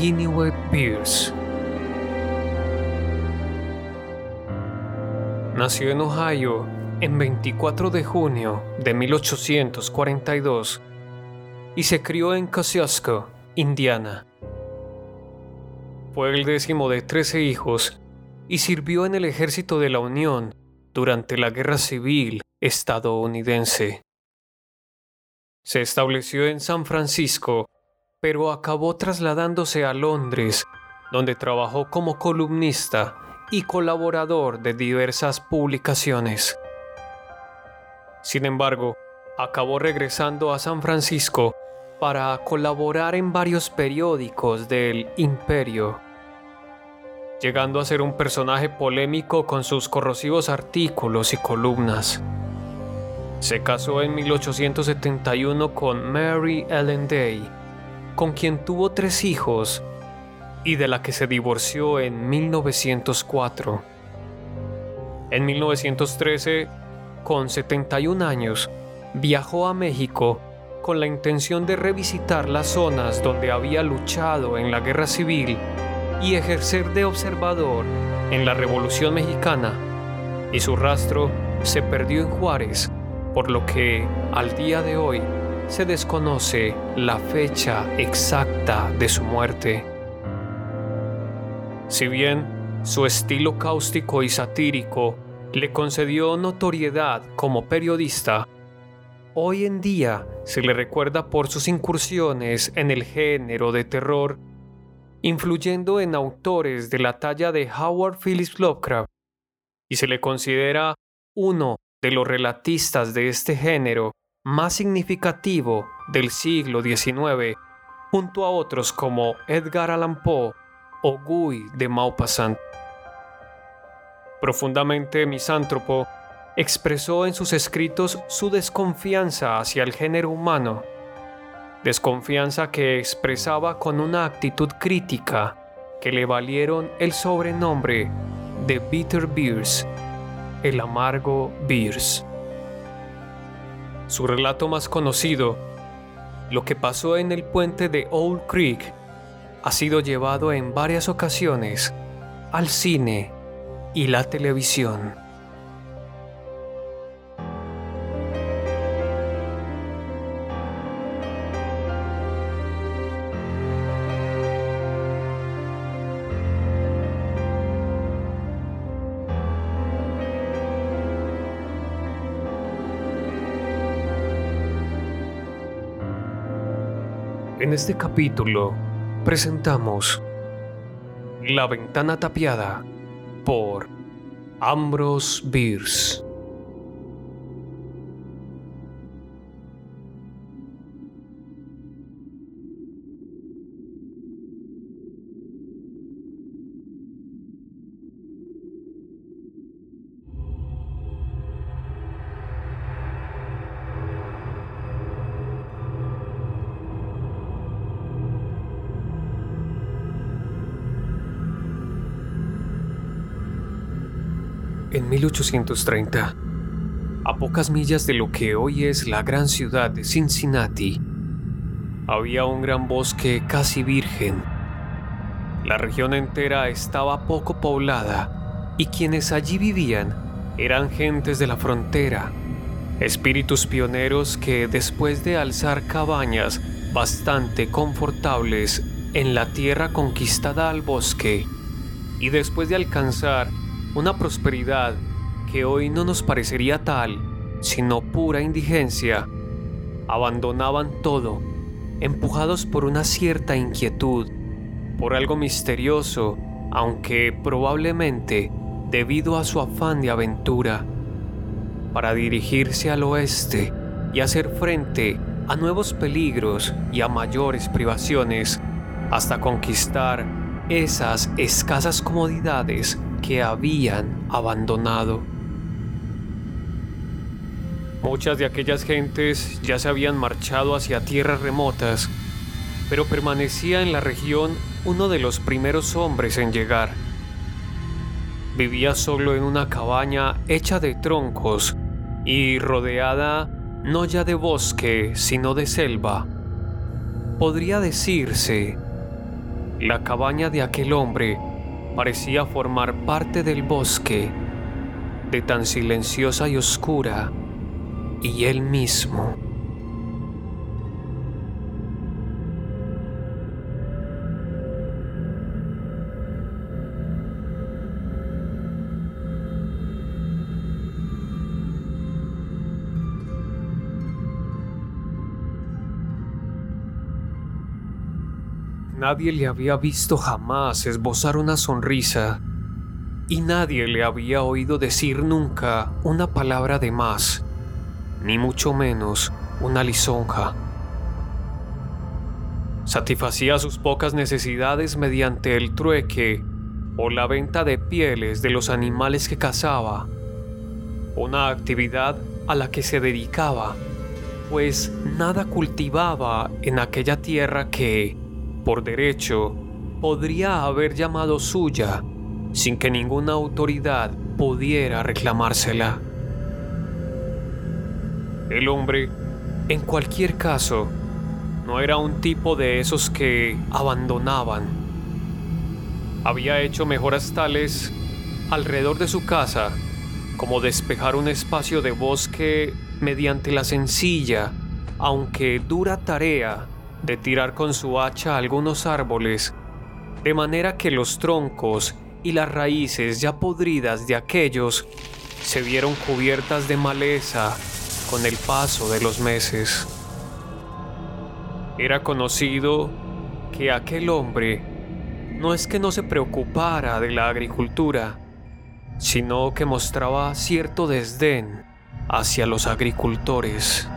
Guineway Pierce. Nació en Ohio en 24 de junio de 1842 y se crió en Kosciuszko, Indiana. Fue el décimo de 13 hijos y sirvió en el ejército de la Unión durante la Guerra Civil estadounidense. Se estableció en San Francisco pero acabó trasladándose a Londres, donde trabajó como columnista y colaborador de diversas publicaciones. Sin embargo, acabó regresando a San Francisco para colaborar en varios periódicos del imperio, llegando a ser un personaje polémico con sus corrosivos artículos y columnas. Se casó en 1871 con Mary Ellen Day, con quien tuvo tres hijos y de la que se divorció en 1904. En 1913, con 71 años, viajó a México con la intención de revisitar las zonas donde había luchado en la guerra civil y ejercer de observador en la Revolución Mexicana, y su rastro se perdió en Juárez, por lo que, al día de hoy, se desconoce la fecha exacta de su muerte. Si bien su estilo cáustico y satírico le concedió notoriedad como periodista, hoy en día se le recuerda por sus incursiones en el género de terror, influyendo en autores de la talla de Howard Phillips Lovecraft, y se le considera uno de los relatistas de este género más significativo del siglo XIX, junto a otros como Edgar Allan Poe o Guy de Maupassant. Profundamente misántropo, expresó en sus escritos su desconfianza hacia el género humano, desconfianza que expresaba con una actitud crítica que le valieron el sobrenombre de Bitter Beers, el amargo Beers. Su relato más conocido, lo que pasó en el puente de Old Creek, ha sido llevado en varias ocasiones al cine y la televisión. En este capítulo presentamos La ventana tapiada por Ambrose Bierce. 1830, a pocas millas de lo que hoy es la gran ciudad de Cincinnati, había un gran bosque casi virgen. La región entera estaba poco poblada y quienes allí vivían eran gentes de la frontera, espíritus pioneros que después de alzar cabañas bastante confortables en la tierra conquistada al bosque y después de alcanzar una prosperidad que hoy no nos parecería tal, sino pura indigencia, abandonaban todo, empujados por una cierta inquietud, por algo misterioso, aunque probablemente debido a su afán de aventura. para dirigirse al oeste y hacer frente a nuevos peligros y a mayores privaciones hasta conquistar esas escasas comodidades que habían abandonado. Muchas de aquellas gentes ya se habían marchado hacia tierras remotas, pero permanecía en la región uno de los primeros hombres en llegar. Vivía solo en una cabaña hecha de troncos y rodeada no ya de bosque, sino de selva. Podría decirse, la cabaña de aquel hombre parecía formar parte del bosque, de tan silenciosa y oscura, y él mismo. Nadie le había visto jamás esbozar una sonrisa y nadie le había oído decir nunca una palabra de más, ni mucho menos una lisonja. Satisfacía sus pocas necesidades mediante el trueque o la venta de pieles de los animales que cazaba, una actividad a la que se dedicaba, pues nada cultivaba en aquella tierra que, por derecho, podría haber llamado suya sin que ninguna autoridad pudiera reclamársela. El hombre, en cualquier caso, no era un tipo de esos que abandonaban. Había hecho mejoras tales alrededor de su casa como despejar un espacio de bosque mediante la sencilla, aunque dura tarea de tirar con su hacha algunos árboles, de manera que los troncos y las raíces ya podridas de aquellos se vieron cubiertas de maleza con el paso de los meses. Era conocido que aquel hombre no es que no se preocupara de la agricultura, sino que mostraba cierto desdén hacia los agricultores.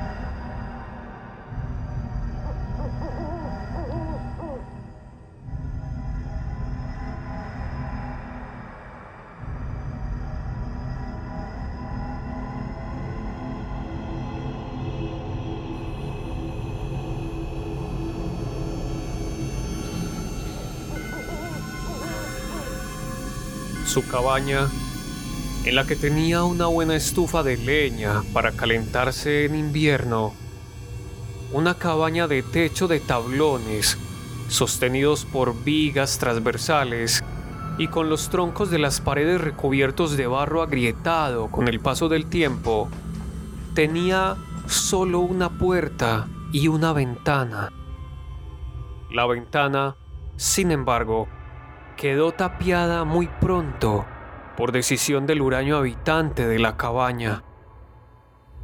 Su cabaña, en la que tenía una buena estufa de leña para calentarse en invierno, una cabaña de techo de tablones sostenidos por vigas transversales y con los troncos de las paredes recubiertos de barro agrietado con el paso del tiempo, tenía solo una puerta y una ventana. La ventana, sin embargo, quedó tapiada muy pronto por decisión del huraño habitante de la cabaña,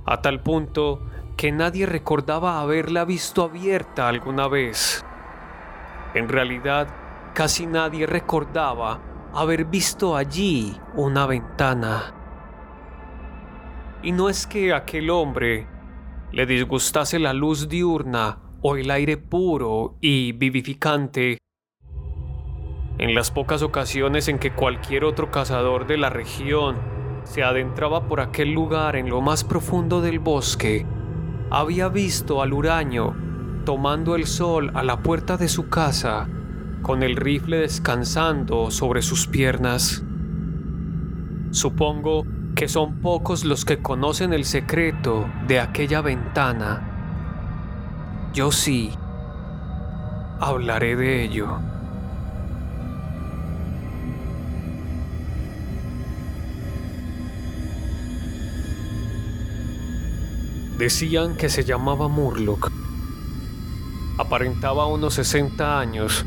a tal punto que nadie recordaba haberla visto abierta alguna vez. En realidad, casi nadie recordaba haber visto allí una ventana. Y no es que aquel hombre le disgustase la luz diurna o el aire puro y vivificante en las pocas ocasiones en que cualquier otro cazador de la región se adentraba por aquel lugar en lo más profundo del bosque, había visto al huraño tomando el sol a la puerta de su casa, con el rifle descansando sobre sus piernas. Supongo que son pocos los que conocen el secreto de aquella ventana. Yo sí, hablaré de ello. Decían que se llamaba Murlock. Aparentaba unos 60 años,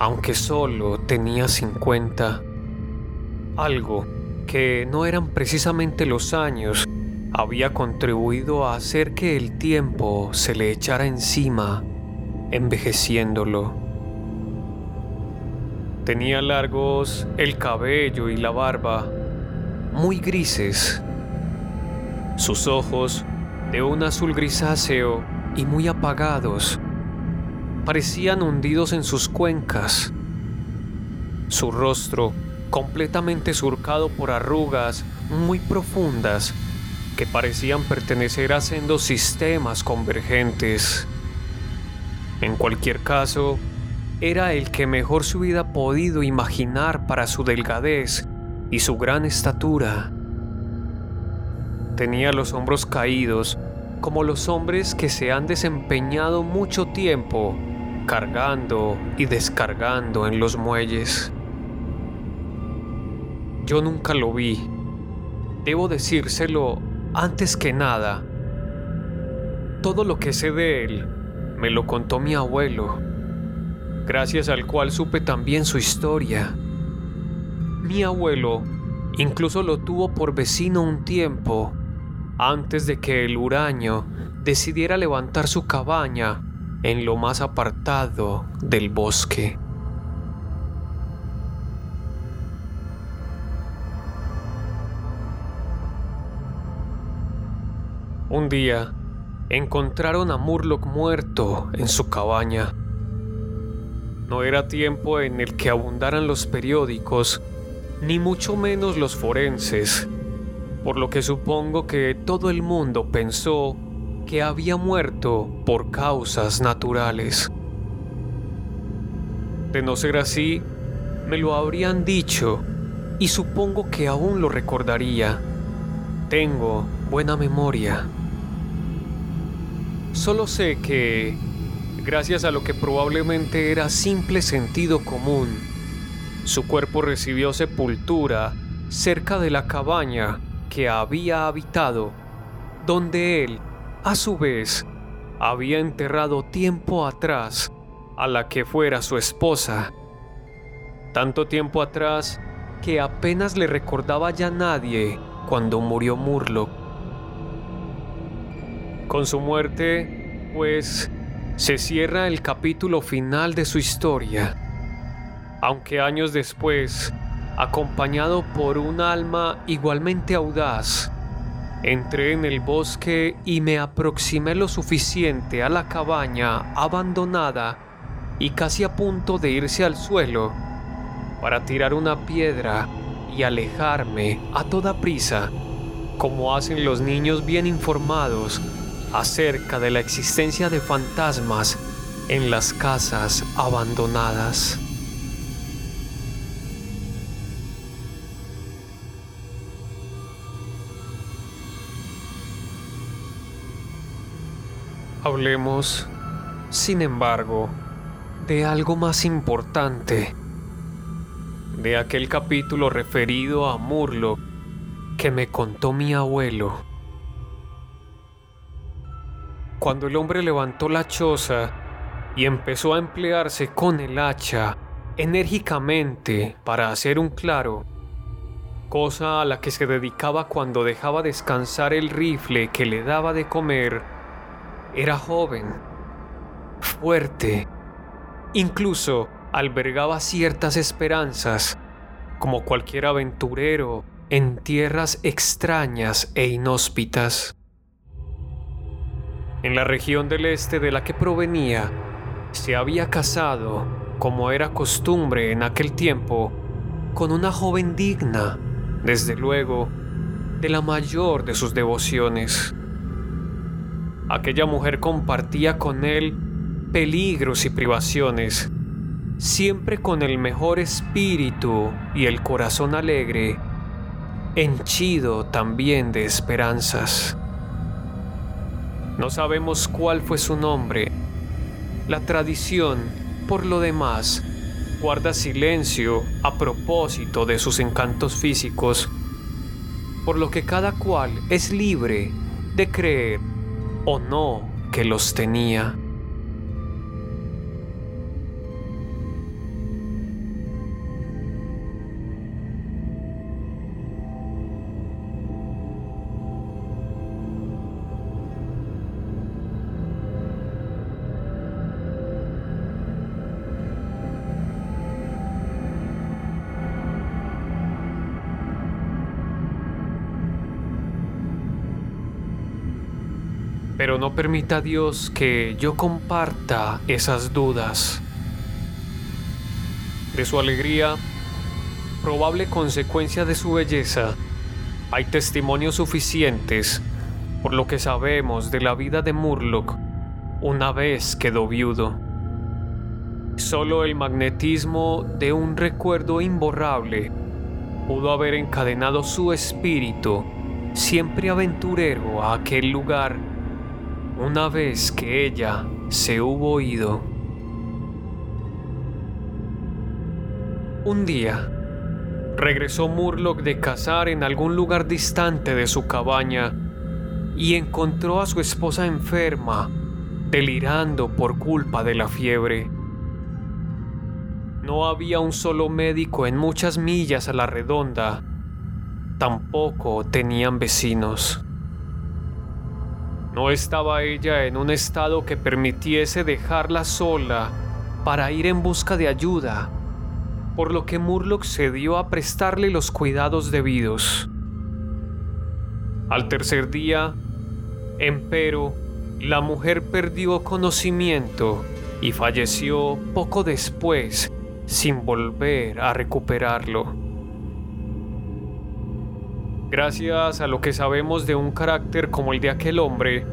aunque solo tenía 50. Algo que no eran precisamente los años había contribuido a hacer que el tiempo se le echara encima, envejeciéndolo. Tenía largos el cabello y la barba, muy grises Sus ojos, de un azul grisáceo y muy apagados, parecían hundidos en sus cuencas. Su rostro, completamente surcado por arrugas muy profundas que parecían pertenecer a sendos sistemas convergentes. En cualquier caso, era el que mejor se hubiera podido imaginar para su delgadez y su gran estatura. Tenía los hombros caídos como los hombres que se han desempeñado mucho tiempo cargando y descargando en los muelles. Yo nunca lo vi. Debo decírselo antes que nada. Todo lo que sé de él me lo contó mi abuelo, gracias al cual supe también su historia. Mi abuelo incluso lo tuvo por vecino un tiempo, antes de que el huraño decidiera levantar su cabaña en lo más apartado del bosque. Un día, encontraron a Murlock muerto en su cabaña. No era tiempo en el que abundaran los periódicos, ni mucho menos los forenses, por lo que supongo que todo el mundo pensó que había muerto por causas naturales. De no ser así, me lo habrían dicho y supongo que aún lo recordaría. Tengo buena memoria. Solo sé que, gracias a lo que probablemente era simple sentido común, su cuerpo recibió sepultura cerca de la cabaña que había habitado, donde él, a su vez, había enterrado tiempo atrás a la que fuera su esposa. Tanto tiempo atrás que apenas le recordaba ya nadie cuando murió Murlock. Con su muerte, pues, se cierra el capítulo final de su historia. Aunque años después, acompañado por un alma igualmente audaz, entré en el bosque y me aproximé lo suficiente a la cabaña abandonada y casi a punto de irse al suelo para tirar una piedra y alejarme a toda prisa, como hacen los niños bien informados acerca de la existencia de fantasmas en las casas abandonadas. Hablemos, sin embargo, de algo más importante, de aquel capítulo referido a Murloc que me contó mi abuelo. Cuando el hombre levantó la choza y empezó a emplearse con el hacha enérgicamente para hacer un claro, cosa a la que se dedicaba cuando dejaba descansar el rifle que le daba de comer, era joven, fuerte, incluso albergaba ciertas esperanzas, como cualquier aventurero en tierras extrañas e inhóspitas. En la región del este de la que provenía, se había casado, como era costumbre en aquel tiempo, con una joven digna, desde luego, de la mayor de sus devociones. Aquella mujer compartía con él peligros y privaciones, siempre con el mejor espíritu y el corazón alegre, henchido también de esperanzas. No sabemos cuál fue su nombre. La tradición, por lo demás, guarda silencio a propósito de sus encantos físicos, por lo que cada cual es libre de creer o no que los tenía. Pero no permita Dios que yo comparta esas dudas. De su alegría, probable consecuencia de su belleza, hay testimonios suficientes por lo que sabemos de la vida de Murlock una vez quedó viudo. Solo el magnetismo de un recuerdo imborrable pudo haber encadenado su espíritu, siempre aventurero, a aquel lugar una vez que ella se hubo ido. Un día, regresó Murlock de cazar en algún lugar distante de su cabaña y encontró a su esposa enferma, delirando por culpa de la fiebre. No había un solo médico en muchas millas a la redonda. Tampoco tenían vecinos. No estaba ella en un estado que permitiese dejarla sola para ir en busca de ayuda, por lo que Murlock se dio a prestarle los cuidados debidos. Al tercer día, empero, la mujer perdió conocimiento y falleció poco después sin volver a recuperarlo. Gracias a lo que sabemos de un carácter como el de aquel hombre,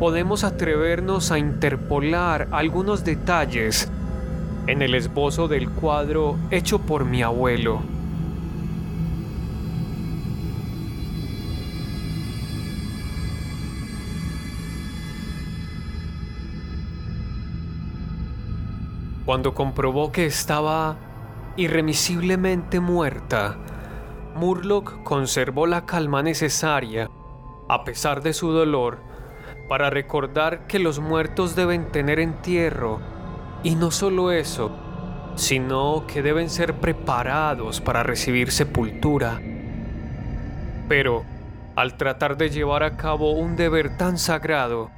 podemos atrevernos a interpolar algunos detalles en el esbozo del cuadro hecho por mi abuelo. Cuando comprobó que estaba irremisiblemente muerta, Murlock conservó la calma necesaria, a pesar de su dolor, para recordar que los muertos deben tener entierro, y no solo eso, sino que deben ser preparados para recibir sepultura. Pero, al tratar de llevar a cabo un deber tan sagrado,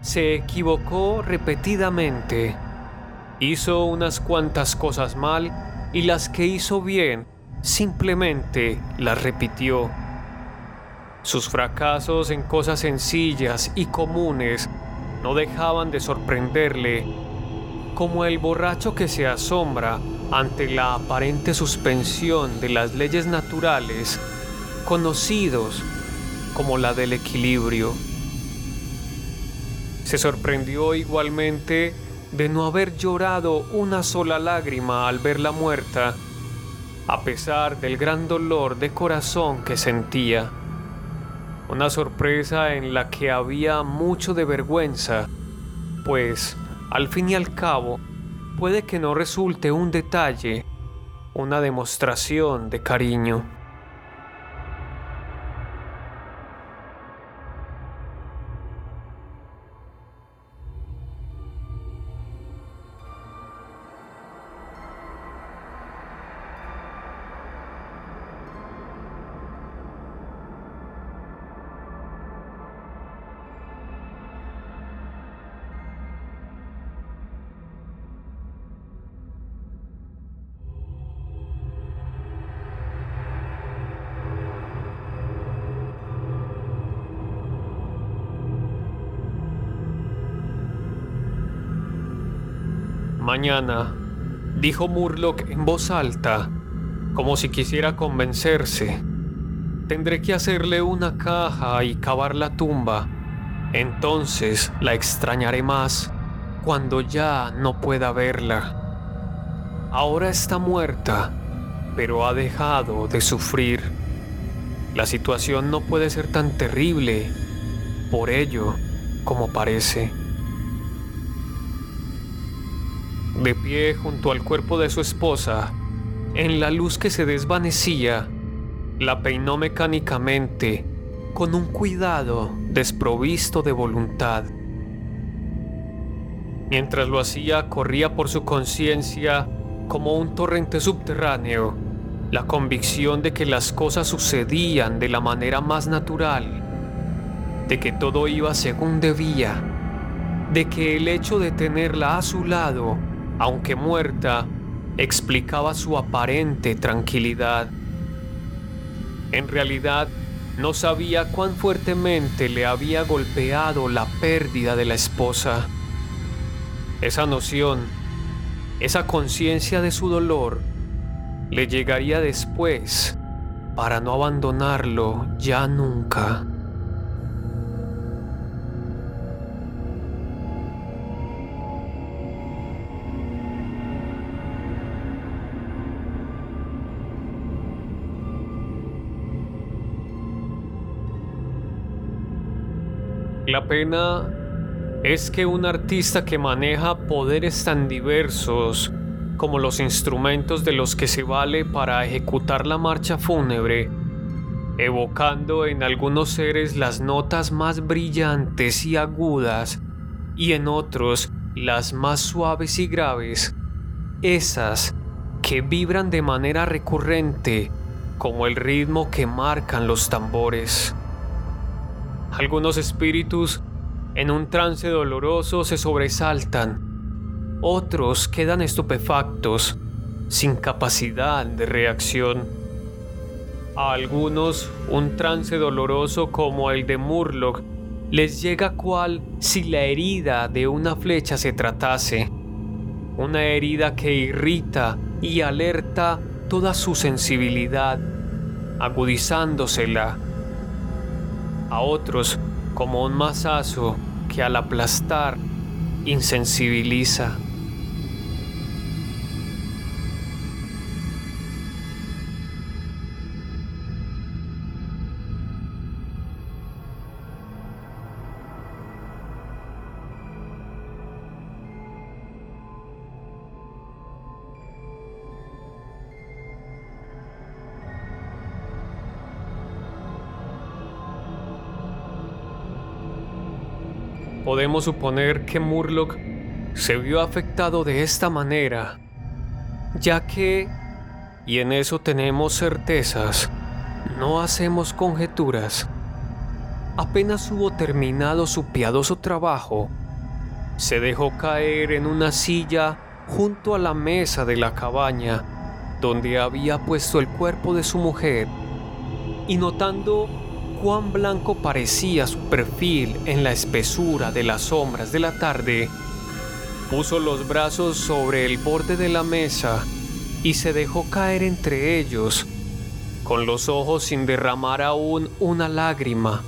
se equivocó repetidamente Hizo unas cuantas cosas mal y las que hizo bien simplemente las repitió. Sus fracasos en cosas sencillas y comunes no dejaban de sorprenderle, como el borracho que se asombra ante la aparente suspensión de las leyes naturales, conocidos como la del equilibrio. Se sorprendió igualmente de no haber llorado una sola lágrima al verla muerta, a pesar del gran dolor de corazón que sentía. Una sorpresa en la que había mucho de vergüenza, pues, al fin y al cabo, puede que no resulte un detalle, una demostración de cariño. Mañana, dijo Murlock en voz alta, como si quisiera convencerse. Tendré que hacerle una caja y cavar la tumba. Entonces la extrañaré más cuando ya no pueda verla. Ahora está muerta, pero ha dejado de sufrir. La situación no puede ser tan terrible, por ello, como parece. De pie junto al cuerpo de su esposa, en la luz que se desvanecía, la peinó mecánicamente, con un cuidado desprovisto de voluntad. Mientras lo hacía, corría por su conciencia como un torrente subterráneo, la convicción de que las cosas sucedían de la manera más natural, de que todo iba según debía, de que el hecho de tenerla a su lado aunque muerta, explicaba su aparente tranquilidad. En realidad, no sabía cuán fuertemente le había golpeado la pérdida de la esposa. Esa noción, esa conciencia de su dolor, le llegaría después para no abandonarlo ya nunca. La pena es que un artista que maneja poderes tan diversos como los instrumentos de los que se vale para ejecutar la marcha fúnebre, evocando en algunos seres las notas más brillantes y agudas y en otros las más suaves y graves, esas que vibran de manera recurrente como el ritmo que marcan los tambores. Algunos espíritus en un trance doloroso se sobresaltan, otros quedan estupefactos, sin capacidad de reacción. A algunos un trance doloroso como el de Murloc les llega cual si la herida de una flecha se tratase, una herida que irrita y alerta toda su sensibilidad, agudizándosela a otros como un mazazo que al aplastar insensibiliza. Podemos suponer que Murloc se vio afectado de esta manera, ya que, y en eso tenemos certezas, no hacemos conjeturas, apenas hubo terminado su piadoso trabajo, se dejó caer en una silla junto a la mesa de la cabaña donde había puesto el cuerpo de su mujer y notando cuán blanco parecía su perfil en la espesura de las sombras de la tarde, puso los brazos sobre el borde de la mesa y se dejó caer entre ellos, con los ojos sin derramar aún una lágrima,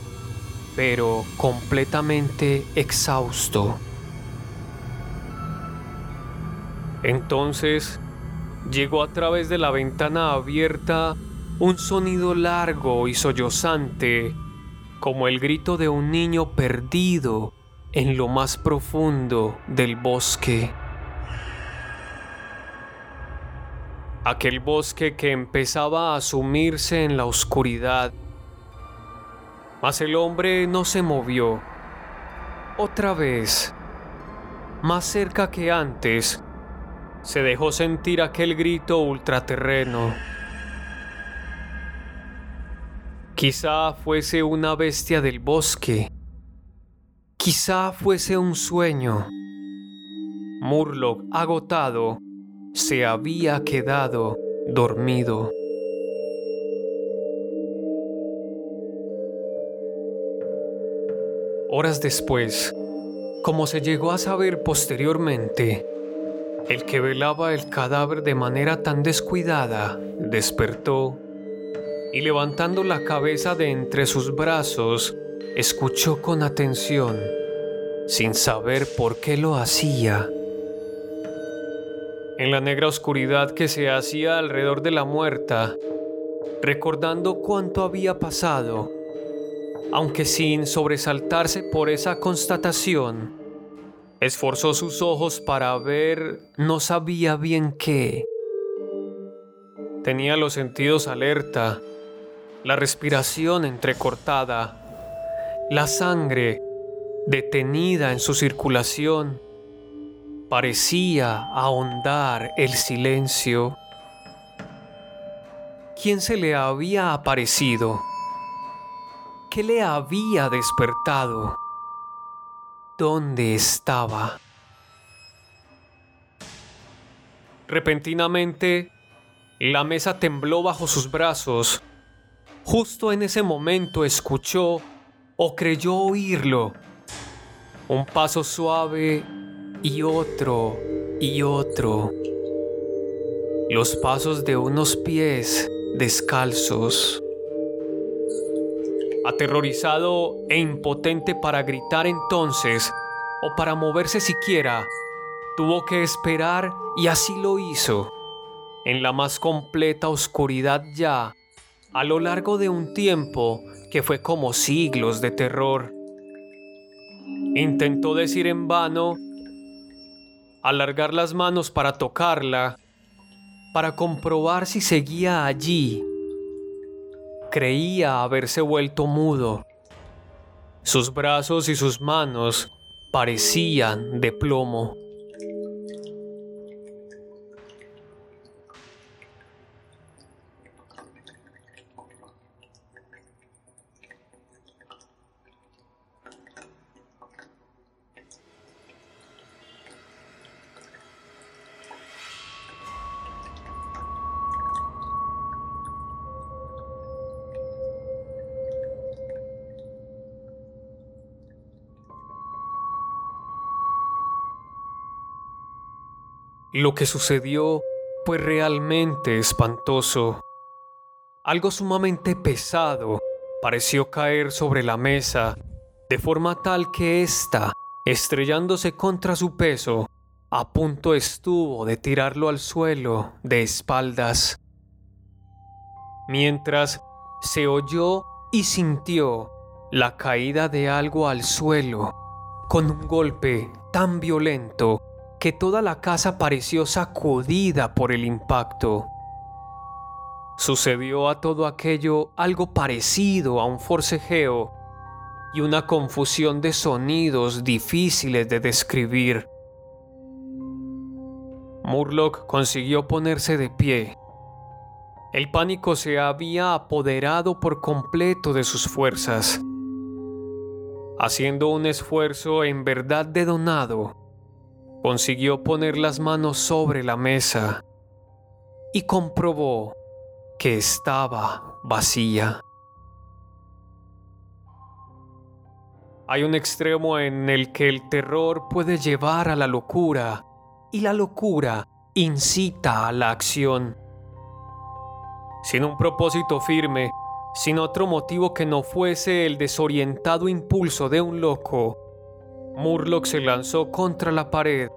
pero completamente exhausto. Entonces llegó a través de la ventana abierta un sonido largo y sollozante, como el grito de un niño perdido en lo más profundo del bosque. Aquel bosque que empezaba a sumirse en la oscuridad. Mas el hombre no se movió. Otra vez, más cerca que antes, se dejó sentir aquel grito ultraterreno. Quizá fuese una bestia del bosque. Quizá fuese un sueño. Murloc, agotado, se había quedado dormido. Horas después, como se llegó a saber posteriormente, el que velaba el cadáver de manera tan descuidada despertó y levantando la cabeza de entre sus brazos, escuchó con atención, sin saber por qué lo hacía. En la negra oscuridad que se hacía alrededor de la muerta, recordando cuánto había pasado, aunque sin sobresaltarse por esa constatación, esforzó sus ojos para ver no sabía bien qué. Tenía los sentidos alerta la respiración entrecortada, la sangre detenida en su circulación, parecía ahondar el silencio. ¿Quién se le había aparecido? ¿Qué le había despertado? ¿Dónde estaba? Repentinamente, la mesa tembló bajo sus brazos justo en ese momento escuchó o creyó oírlo. Un paso suave y otro y otro. Los pasos de unos pies descalzos. Aterrorizado e impotente para gritar entonces, o para moverse siquiera, tuvo que esperar y así lo hizo, en la más completa oscuridad ya, a lo largo de un tiempo que fue como siglos de terror. Intentó decir en vano, alargar las manos para tocarla, para comprobar si seguía allí. Creía haberse vuelto mudo. Sus brazos y sus manos parecían de plomo. Lo que sucedió fue realmente espantoso. Algo sumamente pesado pareció caer sobre la mesa, de forma tal que ésta, estrellándose contra su peso, a punto estuvo de tirarlo al suelo de espaldas. Mientras se oyó y sintió la caída de algo al suelo, con un golpe tan violento que toda la casa pareció sacudida por el impacto. Sucedió a todo aquello algo parecido a un forcejeo y una confusión de sonidos difíciles de describir. Murlock consiguió ponerse de pie. El pánico se había apoderado por completo de sus fuerzas. Haciendo un esfuerzo en verdad de donado, consiguió poner las manos sobre la mesa y comprobó que estaba vacía. Hay un extremo en el que el terror puede llevar a la locura y la locura incita a la acción. Sin un propósito firme, sin otro motivo que no fuese el desorientado impulso de un loco, Murlock se lanzó contra la pared.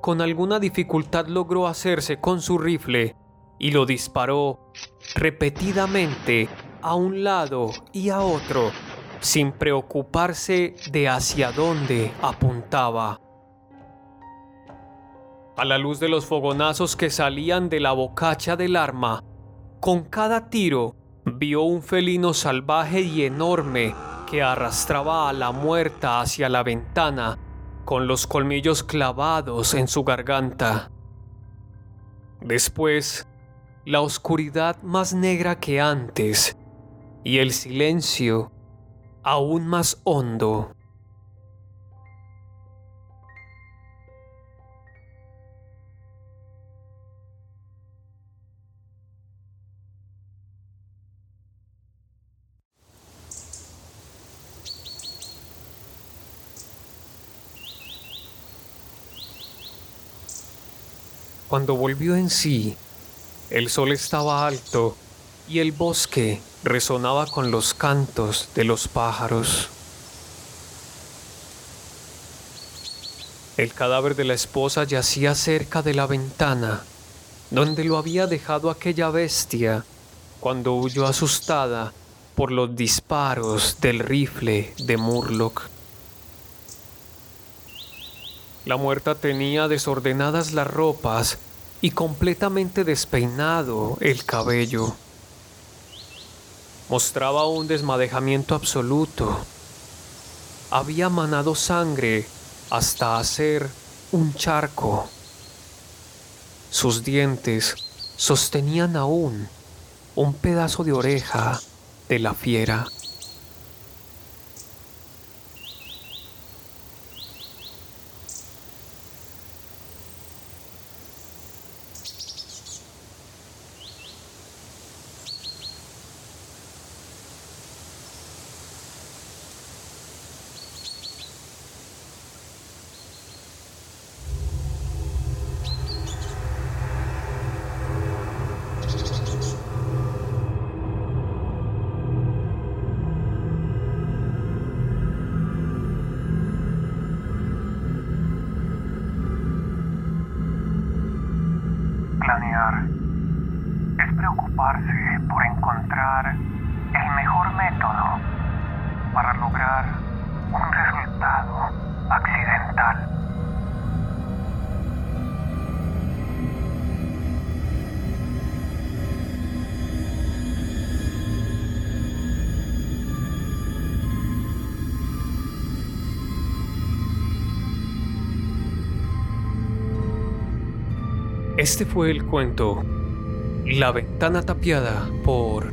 Con alguna dificultad logró hacerse con su rifle y lo disparó repetidamente a un lado y a otro, sin preocuparse de hacia dónde apuntaba. A la luz de los fogonazos que salían de la bocacha del arma, con cada tiro vio un felino salvaje y enorme que arrastraba a la muerta hacia la ventana con los colmillos clavados en su garganta. Después, la oscuridad más negra que antes y el silencio aún más hondo. Cuando volvió en sí, el sol estaba alto y el bosque resonaba con los cantos de los pájaros. El cadáver de la esposa yacía cerca de la ventana, donde lo había dejado aquella bestia cuando huyó asustada por los disparos del rifle de Murlock. La muerta tenía desordenadas las ropas y completamente despeinado el cabello. Mostraba un desmadejamiento absoluto. Había manado sangre hasta hacer un charco. Sus dientes sostenían aún un pedazo de oreja de la fiera. Este fue el cuento La ventana tapiada por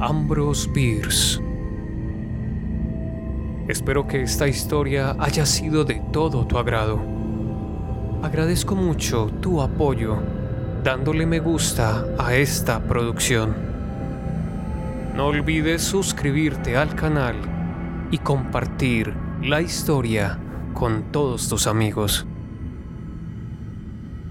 Ambrose Bierce. Espero que esta historia haya sido de todo tu agrado. Agradezco mucho tu apoyo dándole me gusta a esta producción. No olvides suscribirte al canal y compartir la historia con todos tus amigos.